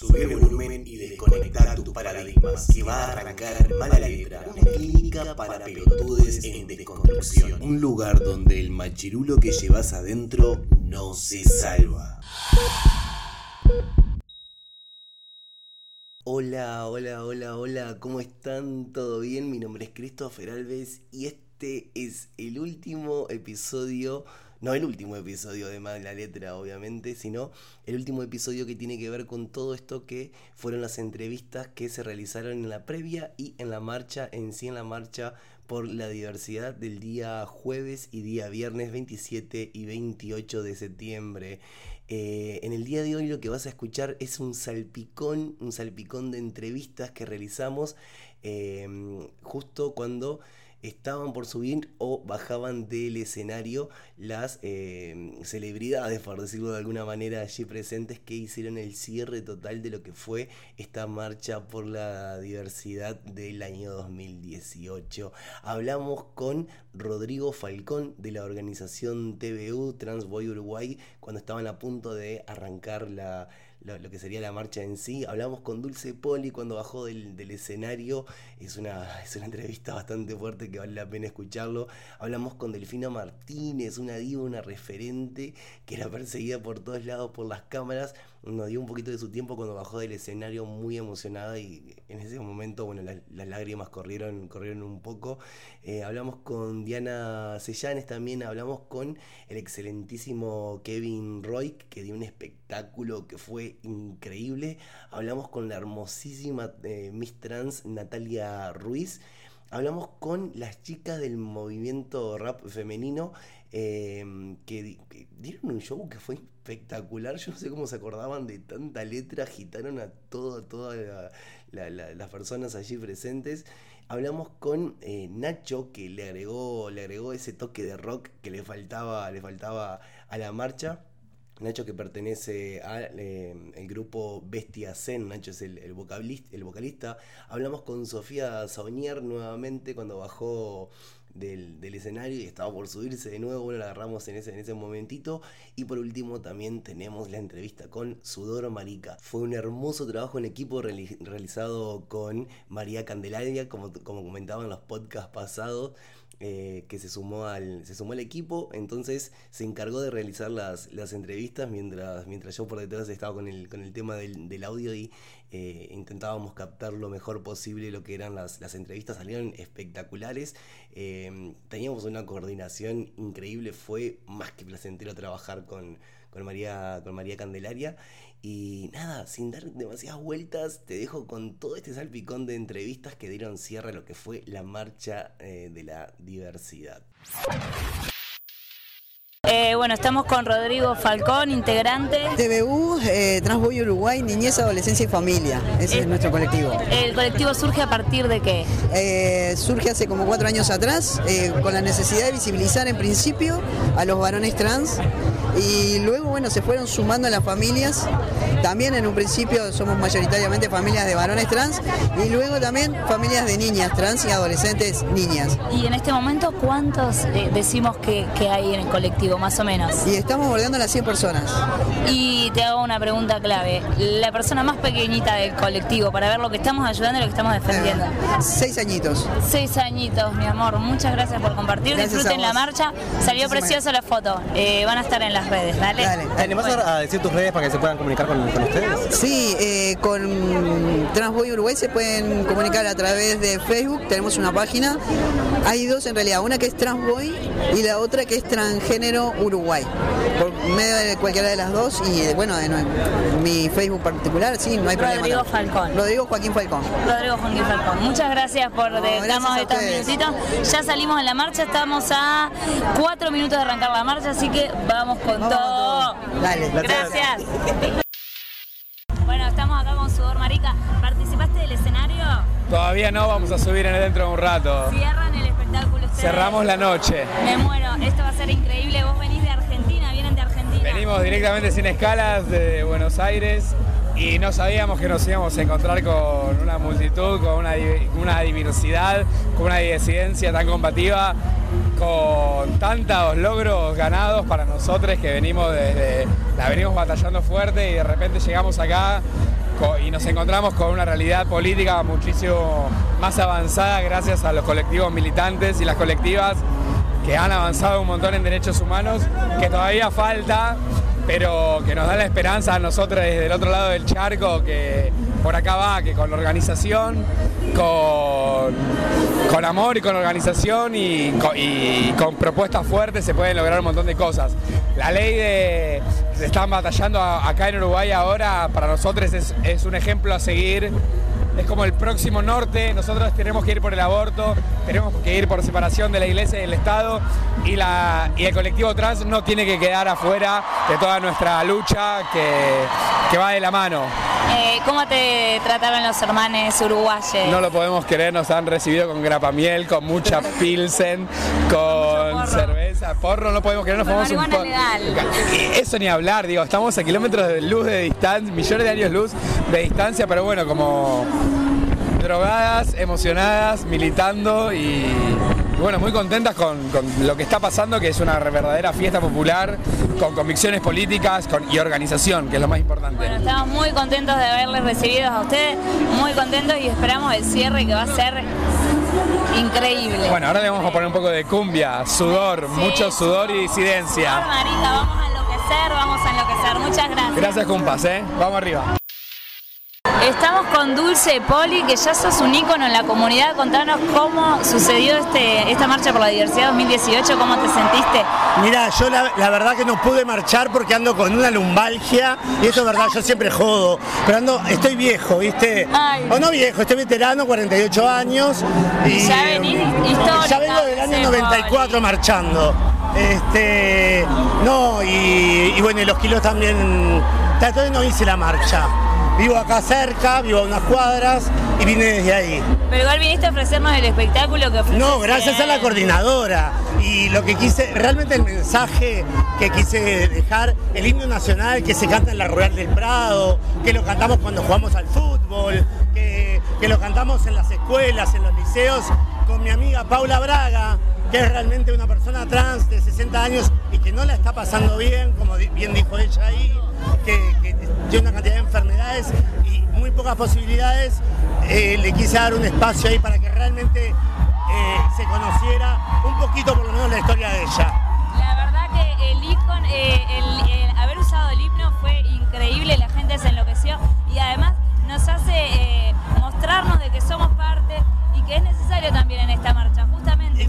Subir el volumen y desconectar tus paradigmas, que va a arrancar mala letra, una clínica para pelotudes en desconstrucción. Un lugar donde el machirulo que llevas adentro no se salva. Hola, hola, hola, hola, ¿cómo están? ¿Todo bien? Mi nombre es Christopher Alves y este es el último episodio no el último episodio de Más la Letra, obviamente, sino el último episodio que tiene que ver con todo esto que fueron las entrevistas que se realizaron en la previa y en la marcha, en sí en la marcha por la diversidad del día jueves y día viernes 27 y 28 de septiembre. Eh, en el día de hoy lo que vas a escuchar es un salpicón, un salpicón de entrevistas que realizamos eh, justo cuando estaban por subir o bajaban del escenario las eh, celebridades, por decirlo de alguna manera, allí presentes que hicieron el cierre total de lo que fue esta marcha por la diversidad del año 2018. Hablamos con Rodrigo Falcón de la organización TVU Transboy Uruguay cuando estaban a punto de arrancar la lo, que sería la marcha en sí. Hablamos con Dulce Poli cuando bajó del, escenario. Es una, es una entrevista bastante fuerte que vale la pena escucharlo. Hablamos con Delfina Martínez, una diva, una referente que era perseguida por todos lados por las cámaras nos dio un poquito de su tiempo cuando bajó del escenario muy emocionada y en ese momento, bueno, las, lágrimas corrieron, corrieron un poco. Eh, hablamos con Diana Sellanes también, hablamos con el excelentísimo Kevin Roy, que dio un espectáculo que fue increíble. Hablamos con la hermosísima eh, Miss Trans Natalia Ruiz. Hablamos con las chicas del movimiento rap femenino eh, que, dieron un show que fue espectacular. Yo no sé cómo se acordaban de tanta letra, agitaron a todas las personas allí presentes. Hablamos con eh, Nacho, que le agregó, le agregó ese toque de rock que le faltaba, le faltaba a la marcha. Nacho que pertenece al eh, grupo Bestia Zen, Nacho es el, vocalista. Hablamos con Sofía Saunier nuevamente cuando bajó del, escenario y estaba por subirse de nuevo, bueno, la agarramos en ese, en momentito. Y por último también tenemos la entrevista con Sudor Marica. Fue un hermoso trabajo en equipo realizado con María Candelaria, como, como comentaba en los podcasts pasados. Eh, que se sumó, al, se sumó al equipo, entonces se encargó de realizar las, las entrevistas mientras, mientras yo por detrás estaba con el, con el tema del, del audio y eh, intentábamos captar lo mejor posible lo que eran las, las entrevistas, salieron espectaculares, eh, teníamos una coordinación increíble, fue más que placentero trabajar con, con, María, con María Candelaria y nada, sin dar demasiadas vueltas, te dejo con todo este salpicón de entrevistas que dieron cierre a lo que fue la marcha eh, de la diversidad. Eh, bueno, estamos con Rodrigo Falcón, integrante. TVU, eh, Transboy Uruguay, Niñez, Adolescencia y Familia. Ese es nuestro colectivo. ¿El colectivo surge a partir de qué? Eh, surge hace como cuatro años atrás, con la necesidad de visibilizar en principio a los varones trans y luego, bueno, se fueron sumando las familias. También en un principio somos mayoritariamente familias de varones trans y luego también familias de niñas trans y adolescentes niñas. ¿Y en este momento cuántos decimos que, que hay en el colectivo? más o menos. Y estamos bordeando las 100 personas. Y te hago una pregunta clave. La persona más pequeñita del colectivo, para ver lo que estamos ayudando y lo que estamos defendiendo. seis añitos. Seis añitos, mi amor. Muchas gracias por compartir. Disfruten la marcha. Salió preciosa la foto. Eh, van a estar en las redes, dale. dale. a decir tus redes para que se puedan comunicar con, ustedes? Sí, eh, con Transboy Uruguay se pueden comunicar a través de Facebook. Tenemos una página. Hay dos en realidad. Una que es Transboy y la otra que es Transgénero Uruguay. Por medio de cualquiera de las dos y eh, bueno, de mi Facebook particular, sí, no hay problema. Rodrigo Falcón. Rodrigo Joaquín Falcón. Rodrigo Joaquín Falcón. Muchas gracias por darnos estos minutitos. Ya salimos en la marcha, estamos a cuatro minutos de arrancar la marcha, así que vamos con todo. Dale. Gracias. bueno, estamos acá con Sudor Marica. ¿Participaste del escenario? Todavía no, vamos a subir en dentro de un rato. Cierran el espectáculo. Cerramos la noche. Me muero, esto va a ser increíble. Vos venís de Argentina, vienen de Argentina. Venimos directamente sin escalas de Buenos Aires y no sabíamos que nos íbamos a encontrar con una multitud, con una, una diversidad, con una disidencia tan combativa, con tantos logros ganados para nosotros que venimos desde, la venimos batallando fuerte y de repente llegamos acá nos encontramos con una realidad política muchísimo más avanzada gracias a los colectivos militantes y las colectivas que han avanzado un montón en derechos humanos, que todavía falta, pero que nos da la esperanza a nosotros desde el otro lado del charco que por acá va, que con organización, con, con amor y con organización y con, propuestas fuertes se pueden lograr un montón de cosas. La ley de se están batallando acá en Uruguay ahora para nosotros es, es un ejemplo a seguir es como el próximo norte, nosotros tenemos que ir por el aborto, tenemos que ir por separación de la iglesia y del Estado y, la, y el colectivo trans no tiene que quedar afuera de toda nuestra lucha que, va de la mano. Eh, ¿Cómo te trataron los hermanos uruguayos? No lo podemos querer, nos han recibido con grapamiel, con mucha pilsen, con cerveza, porro, no podemos querer, nos fuimos un. Eso ni hablar, digo, estamos a kilómetros de luz de distancia, millones de años luz de distancia, pero bueno, como drogadas, emocionadas, militando y, bueno, muy contentas con, lo que está pasando, que es una verdadera fiesta popular, con convicciones políticas y organización, que es lo más importante. Bueno, estamos muy contentos de haberles recibido a ustedes, muy contentos y esperamos el cierre que va a ser increíble. Bueno, ahora le vamos a poner un poco de cumbia, sudor, mucho sudor y disidencia. vamos a enloquecer, vamos a enloquecer. Muchas gracias. Gracias, compas, ¿eh? Vamos arriba. Estamos con Dulce Poli, que ya sos un ícono en la comunidad. Contanos cómo sucedió este, esta marcha por la diversidad 2018, cómo te sentiste. Mira, yo la, verdad que no pude marchar porque ando con una lumbalgia, y eso es verdad, yo siempre jodo, pero ando, estoy viejo, ¿viste? O no viejo, estoy veterano, 48 años. Y, ya venís histórica, Ya vengo del año 94 marchando. Este, no, y, y bueno, y los kilos también, todavía no hice la marcha. Vivo acá cerca, vivo a unas cuadras y vine desde ahí. Pero igual viniste a ofrecernos el espectáculo que ofreciste. No, gracias a la coordinadora. Y lo que quise, realmente el mensaje que quise dejar, el himno nacional que se canta en la Rural del Prado, que lo cantamos cuando jugamos al fútbol, que, que lo cantamos en las escuelas, en los liceos, con mi amiga Paula Braga, que es realmente una persona trans de 60 años y que no la está pasando bien, como bien dijo ella ahí que, tiene una cantidad de enfermedades y muy pocas posibilidades, eh, le quise dar un espacio ahí para que realmente eh, se conociera un poquito por lo menos la historia de ella. La verdad que el, icono, eh, el, haber usado el himno fue increíble, la gente se enloqueció y además nos hace mostrarnos de que somos parte y que es necesario también en esta marcha. Y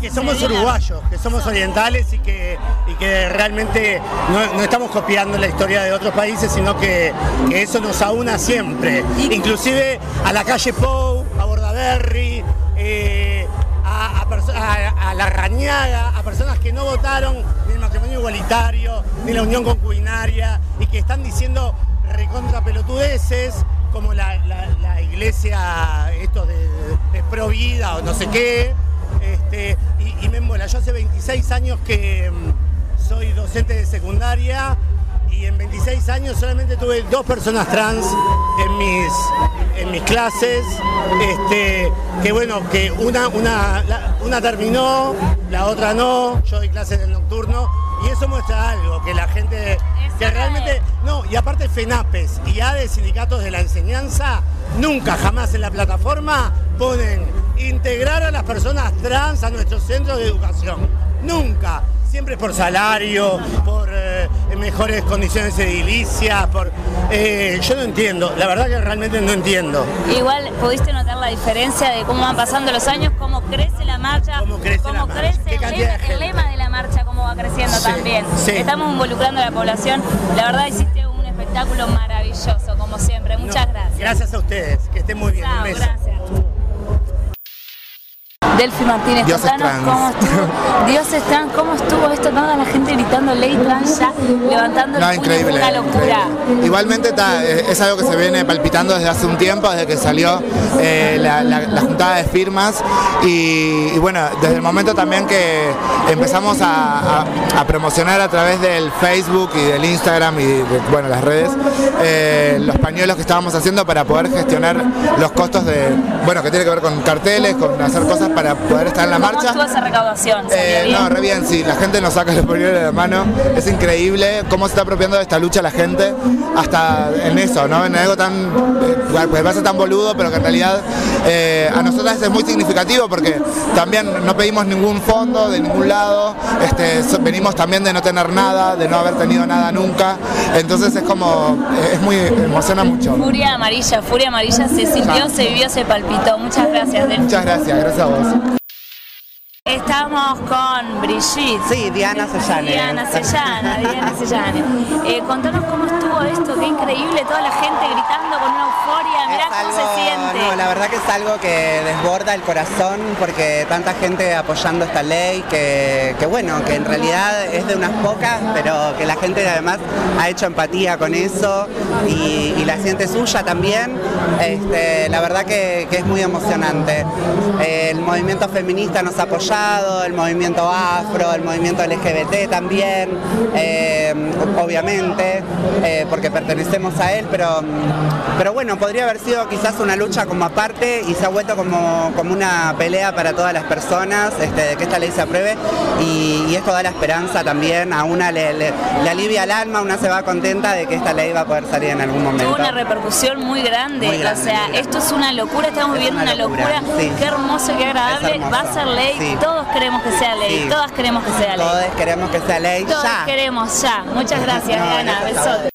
que somos uruguayos, que somos orientales y que, que realmente no, estamos copiando la historia de otros países, sino que, eso nos aúna siempre. Inclusive a la calle Pou, a Bordaberry, eh, a, a, la Rañaga, a personas que no votaron ni el matrimonio igualitario, ni la unión concubinaria, y que están diciendo recontra pelotudeces como la, iglesia, esto de, de, pro vida o no sé qué. Este, y, me embola. Yo hace 26 años que mm, soy docente de secundaria y en 26 años solamente tuve dos personas trans en mis, en mis clases. Este, que bueno, que una, una, una terminó, la otra no. Yo doy clases en el nocturno y eso muestra algo, que la gente que realmente, no, y aparte FENAPES y ADE, sindicatos de la enseñanza, nunca jamás en la plataforma ponen integrar a las personas trans a nuestros centros de educación. Nunca. Siempre por salario, por eh, mejores condiciones edilicias, por... Eh, yo no entiendo, la verdad que realmente no entiendo. Igual pudiste notar la diferencia de cómo van pasando los años, cómo crece la marcha, cómo crece, la marcha? el, lema, de la marcha, cómo va creciendo también. Estamos involucrando a la población. La verdad hiciste un espectáculo maravilloso, como siempre. Muchas gracias. Gracias a ustedes, que estén muy bien. gracias. Delphi Martínez, Dios contanos cómo estuvo. Dios es trans, ¿cómo estuvo esto? Toda la gente gritando ley trans ya, levantando no, increíble, una locura. Igualmente está, es algo que se viene palpitando desde hace un tiempo, desde que salió eh, la, juntada de firmas y, bueno, desde el momento también que empezamos a, promocionar a través del Facebook y del Instagram y de, bueno, las redes eh, los pañuelos que estábamos haciendo para poder gestionar los costos de, bueno, que tiene que ver con carteles, con hacer cosas para para poder estar en la ¿Cómo marcha. estuvo esa recaudación? ¿Salió Eh, bien? no, re bien, sí, la gente nos saca los polioles de la mano, es increíble cómo se está apropiando de esta lucha la gente, hasta en eso, ¿no? En algo tan, eh, pues parece tan boludo, pero que en realidad eh, a nosotras es muy significativo porque también no pedimos ningún fondo de ningún lado, este, venimos también de no tener nada, de no haber tenido nada nunca, entonces es como, eh, es muy, emociona mucho. Furia amarilla, furia amarilla se sintió, se vivió, se palpitó. Muchas gracias. Muchas gracias, gracias a vos. Estamos con Brigitte. Sí, Diana Sellane. Diana Sellana, Diana Sellane. Eh, contanos cómo estuvo esto, qué increíble, toda la gente gritando con una euforia, mirá Es cómo algo- se siente. No, la verdad que es algo que desborda el corazón porque tanta gente apoyando esta ley que, que bueno, que en realidad es de unas pocas, pero que la gente además ha hecho empatía con eso y, y la siente suya también. Este, la verdad que, que es muy emocionante. El movimiento feminista nos ha el movimiento afro, el movimiento LGBT también, eh, obviamente, eh, porque pertenecemos a él, pero, pero bueno, podría haber sido quizás una lucha como aparte y se ha vuelto como, como una pelea para todas las personas este, de que esta ley se apruebe y, y esto da la esperanza también, a una le, le- le alivia el alma, una se va contenta de que esta ley va a poder salir en algún momento. Tuvo una repercusión muy grande, Muy grande, o sea, esto es una locura, estamos Es viviendo una una locura, locura, sí. qué hermoso, qué agradable, hermoso, va a ser ley, sí. Todos queremos que sea ley, Sí. todas queremos que sea ley. Todos queremos que sea ley Todos ya. queremos ya. Muchas gracias, No, Diana. gracias a Besote.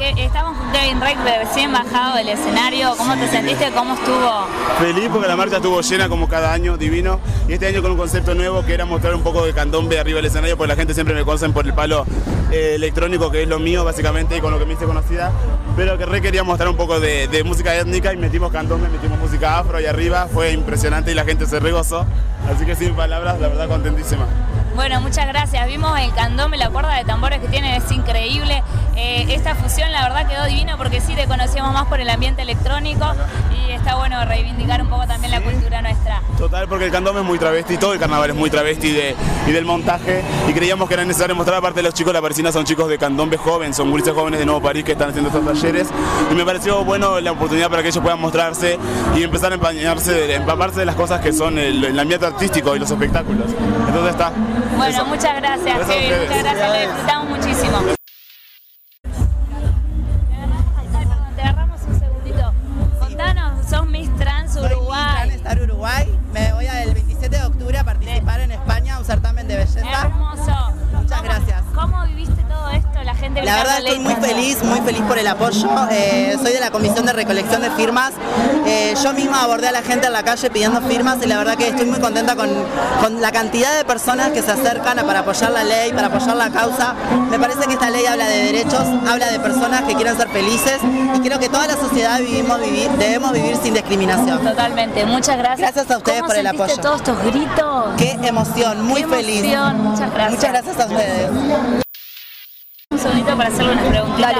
Estamos con Kevin Reck recién bajado del escenario. ¿Cómo te sentiste? ¿Cómo estuvo? Feliz porque la marcha estuvo llena como cada año, divino. Y este año con un concepto nuevo que era mostrar un poco de candombe arriba del escenario, porque la gente siempre me conocen por el palo eh, electrónico, que es lo mío básicamente y con lo que me hice conocida. Pero que re quería mostrar un poco de, música étnica y metimos candombe, metimos música afro ahí arriba. Fue impresionante y la gente se regozó. Así que sin palabras, la verdad contentísima. Bueno, muchas gracias. Vimos el candombe, la cuerda de tambores que tienen, es increíble. Eh, esta fusión, la verdad, quedó divina porque sí, te conocíamos más por el ambiente electrónico y está bueno reivindicar un poco también la cultura nuestra. Total, porque el candombe es muy travesti, todo el carnaval es muy travesti de, y del montaje. Y creíamos que era necesario mostrar, aparte de los chicos, la parisina son chicos de candombe joven, son gurises jóvenes de Nuevo París que están haciendo estos talleres. Y me pareció bueno la oportunidad para que ellos puedan mostrarse y empezar a empañarse, empaparse de las cosas que son el, el ambiente artístico y los espectáculos. Entonces está. Bueno, muchas gracias, Kevin. Muchas gracias, lo disfrutamos muchísimo. La verdad estoy muy feliz, muy feliz por el apoyo. Eh, soy de la Comisión de Recolección de Firmas. Eh, yo misma abordé a la gente en la calle pidiendo firmas y la verdad que estoy muy contenta con, con la cantidad de personas que se acercan para apoyar la ley, para apoyar la causa. Me parece que esta ley habla de derechos, habla de personas que quieren ser felices y creo que toda la sociedad vivimos, vivir, debemos vivir sin discriminación. Totalmente, muchas gracias. Gracias a ustedes ¿Cómo por el apoyo. todos estos gritos? Qué emoción, muy Qué feliz. emoción, muchas gracias. Muchas gracias a ustedes. Para hacerle unas preguntitas.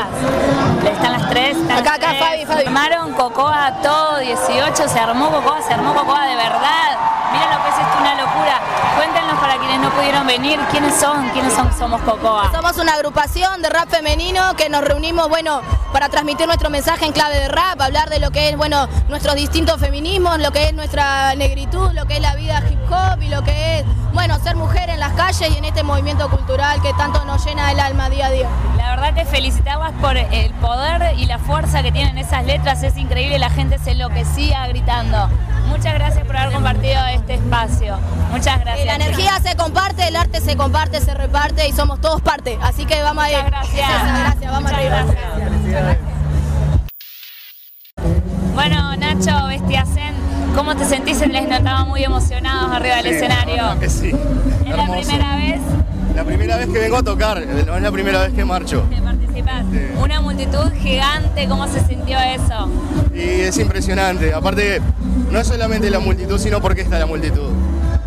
Están las tres. Están Acá, las acá, tres. Fabi, Fabi. Armaron Cocoa todo 18, se armó Cocoa, se armó Cocoa de verdad. Miren lo que es esto, una pudieron venir, ¿quiénes son? ¿Quiénes son Somos Cocoa? Somos una agrupación de rap femenino que nos reunimos, bueno, para transmitir nuestro mensaje en clave de rap, hablar de lo que es, bueno, nuestros distintos feminismos, lo que es nuestra negritud, lo que es la vida hip hop y lo que es, bueno, ser mujer en las calles y en este movimiento cultural que tanto nos llena el alma día a día. La verdad que felicitarlas por el poder y la fuerza que tienen esas letras, es increíble, la gente se enloquecía gritando. Muchas gracias por haber compartido este espacio. Muchas gracias. La energía se se comparte, se reparte y somos todos parte. Así que vamos a ir. Muchas gracias. Gracias, vamos Muchas arriba. gracias. Bueno, Nacho, Bestiacen, ¿cómo te sentís? Les notaba muy emocionados arriba del Sí, escenario. la que sí. ¿Es la Hermoso. primera vez La primera vez que vengo a tocar, no es la primera vez que marcho. que participás? Una multitud gigante, ¿cómo se sintió eso? Y es impresionante. Aparte, no es solamente la multitud, sino porque está la multitud.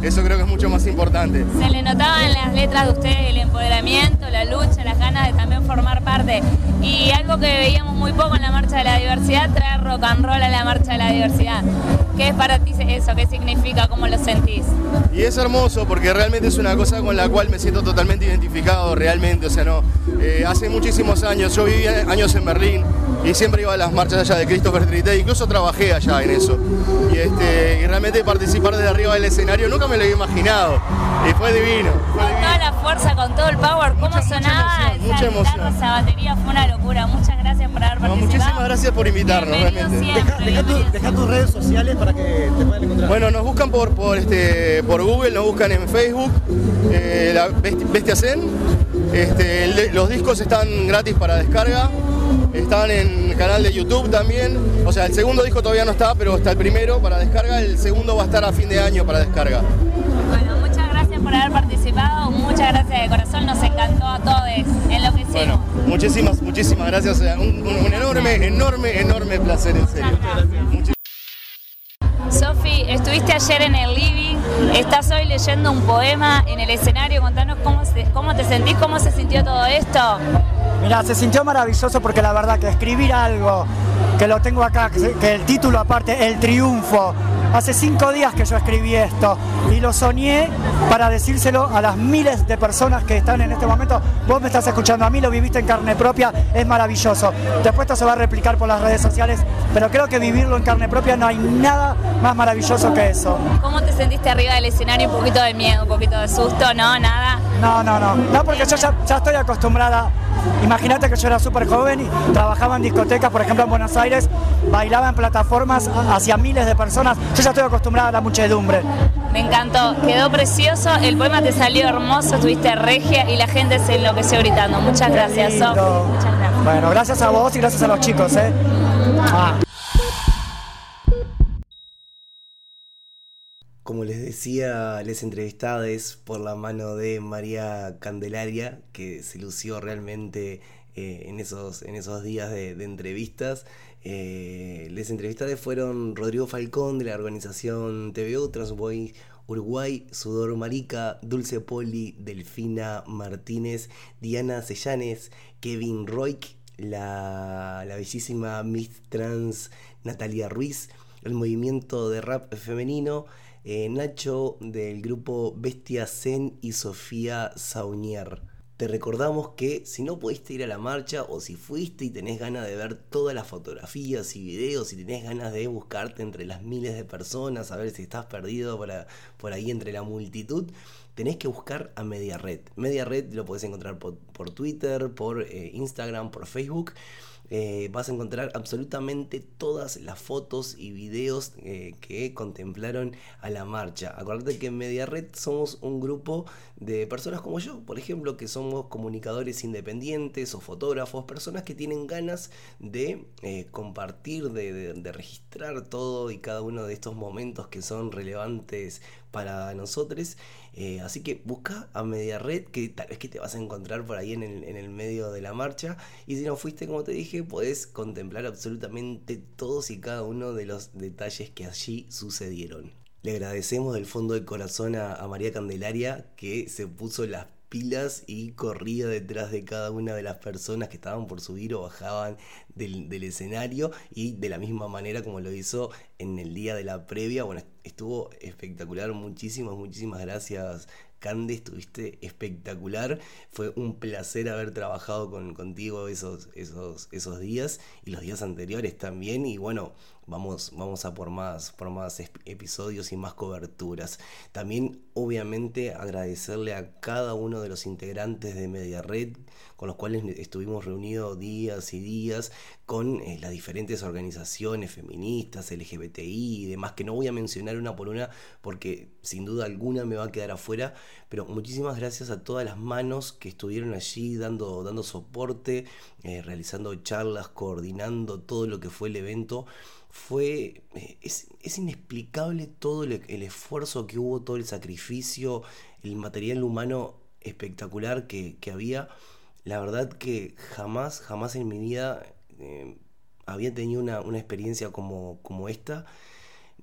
Eso creo que es mucho más importante. Se le notaba en las letras de ustedes el empoderamiento, la lucha, las ganas de también formar parte. Y algo que veíamos muy poco en la Marcha de la Diversidad, traer rock and roll a la Marcha de la Diversidad. ¿Qué es para ti eso? ¿Qué significa? ¿Cómo lo sentís? Y es hermoso porque realmente es una cosa con la cual me siento totalmente identificado, realmente. O sea, no. eh, hace muchísimos años, yo viví años en Berlín y siempre iba a las marchas allá de Christopher Street, incluso trabajé allá en eso. Y, este, y realmente participar desde arriba del escenario nunca me lo había imaginado. Y fue divino. Fue Con toda la fuerza, con todo el power, ¿cómo sonaba emoción, mucha esa guitarra, emoción. esa batería? Fue una locura. Muchas gracias por haber No, participado. muchísimas gracias por invitarnos, Bienvenido realmente. siempre, Deja tus redes sociales para que te puedan encontrar. Bueno, nos buscan por, por, este, por Google, nos buscan en Facebook, eh, la Besti- Bestia Zen. Este, el- los discos están gratis para descarga, están en el canal de YouTube también. O sea, el segundo disco todavía no está, pero está el primero para descarga, el segundo va a estar a fin de año para descarga. Bueno, muchas gracias por haber participado. Muchas gracias de corazón. Nos encantó a todos. Enloquecimos. Bueno, muchísimas, muchísimas gracias. Un, un- un enorme, enorme, enorme placer, en serio. Sofi, estuviste ayer en el living, estás hoy leyendo un poema en el escenario, contanos cómo, se- cómo te sentís, cómo se sintió todo esto. Mira, se sintió maravilloso porque la verdad que escribir algo, que lo tengo acá, que, el título aparte, El Triunfo, hace cinco días que yo escribí esto y lo soñé para decírselo a las miles de personas que están en este momento. Vos me estás escuchando a mí, lo viviste en carne propia, es maravilloso. Después esto se va a replicar por las redes sociales, pero creo que vivirlo en carne propia no hay nada más maravilloso que eso. ¿Cómo te sentiste arriba del escenario? Un poquito de miedo, un poquito de susto, ¿no? Nada. No, no, no. No, porque yo ya, ya estoy acostumbrada. Imagínate que yo era súper joven y trabajaba en discotecas, por ejemplo en Buenos Aires, bailaba en plataformas hacia miles de personas. Yo ya estoy acostumbrada a la muchedumbre. Me encantó, quedó precioso, el poema te salió hermoso, tuviste regia y la gente se enloqueció gritando. Muchas gracias, lindo. Muchas gracias. Bueno, gracias a vos y gracias a los chicos, ¿eh? Ah. Como les decía, les entrevistades por la mano de María Candelaria, que se lució realmente eh, en, esos, en esos días de, entrevistas. Eh, les entrevistades fueron Rodrigo Falcón de la organización TVO, Transboy Uruguay, Sudor Marica, Dulce Poli, Delfina Martínez, Diana Sellanes, Kevin Roik, la, la bellísima Miss Trans Natalia Ruiz, el movimiento de rap femenino, eh, Nacho del grupo Bestia Zen y Sofía Saunier. Te recordamos que si no pudiste ir a la marcha o si fuiste y tenés ganas de ver todas las fotografías y videos y tenés ganas de buscarte entre las miles de personas, a ver si estás perdido por, ahí entre la multitud, tenés que buscar a Media Red. Media Red lo podés encontrar por, por Twitter, por eh, Instagram, por Facebook. Eh, vas a encontrar absolutamente todas las fotos y videos eh, que contemplaron a la marcha. Acuérdate que en Media Red somos un grupo de personas como yo, por ejemplo, que somos comunicadores independientes o fotógrafos, personas que tienen ganas de eh, compartir, de, registrar todo y cada uno de estos momentos que son relevantes para nosotros. Así que busca a Media Red, que tal vez que te vas a encontrar por ahí en el medio de la marcha. Y si no fuiste, como te dije, podés contemplar absolutamente todos y cada uno de los detalles que allí sucedieron. Le agradecemos del fondo del corazón a, María Candelaria que se puso las pilas y corría detrás de cada una de las personas que estaban por subir o bajaban del, del escenario y de la misma manera como lo hizo en el día de la previa. Bueno, estuvo espectacular. Muchísimas, muchísimas gracias. Cande, estuviste espectacular. Fue un placer haber trabajado con, contigo esos, esos, esos días y los días anteriores también. Y bueno, vamos, vamos a por más, por más ep- episodios y más coberturas. También, obviamente, agradecerle a cada uno de los integrantes de Media Red, con los cuales estuvimos reunidos días y días, con eh, las diferentes organizaciones feministas, LGBTI y demás, que no voy a mencionar una por una porque sin duda alguna me va a quedar afuera, pero muchísimas gracias a todas las manos que estuvieron allí dando, dando soporte, eh, realizando charlas, coordinando todo lo que fue el evento fue eh, es, inexplicable todo el, esfuerzo que hubo, todo el sacrificio, el material humano espectacular que, que había. La verdad que jamás, jamás en mi vida eh, había tenido una, una experiencia como, como esta.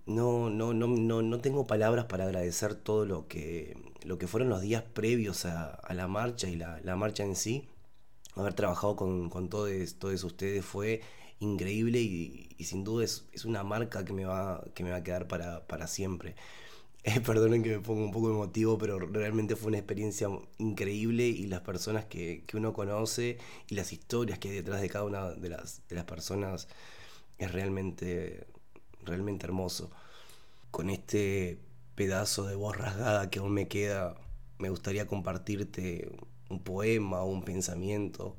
no, no, no, no, no tengo palabras para agradecer todo lo que, lo que fueron los días previos a, la marcha y la, marcha en sí. Haber trabajado con, con todos, todos ustedes fue increíble y, sin duda es, una marca que me va, que me va a quedar para, para siempre. Eh, perdonen que me ponga un poco emotivo, pero realmente fue una experiencia increíble y las personas que, que, uno conoce y las historias que hay detrás de cada una de las, de las personas es realmente, realmente hermoso. Con este pedazo de voz rasgada que aún me queda, me gustaría compartirte un poema o un pensamiento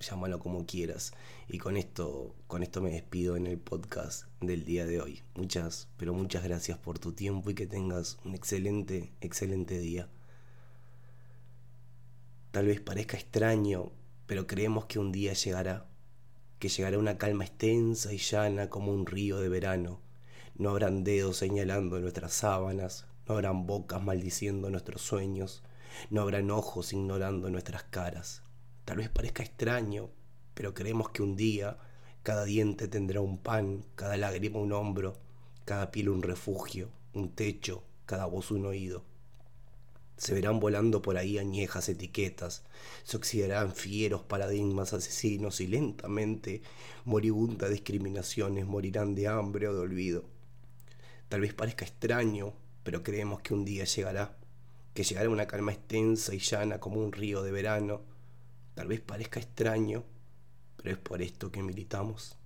llámalo como quieras. Y con esto, con esto me despido en el podcast del día de hoy. Muchas, pero muchas gracias por tu tiempo y que tengas un excelente, excelente día. Tal vez parezca extraño, pero creemos que un día llegará, que llegará una calma extensa y llana como un río de verano. No habrán dedos señalando nuestras sábanas, no habrán bocas maldiciendo nuestros sueños, no habrán ojos ignorando nuestras caras Tal vez parezca extraño, pero creemos que un día cada diente tendrá un pan, cada lágrima un hombro, cada piel un refugio, un techo, cada voz un oído. Se verán volando por ahí añejas etiquetas, se oxidarán fieros paradigmas asesinos y lentamente moribundas discriminaciones morirán de hambre o de olvido. Tal vez parezca extraño, pero creemos que un día llegará, que llegará una calma extensa y llana como un río de verano, Tal vez parezca extraño, pero es por esto que militamos.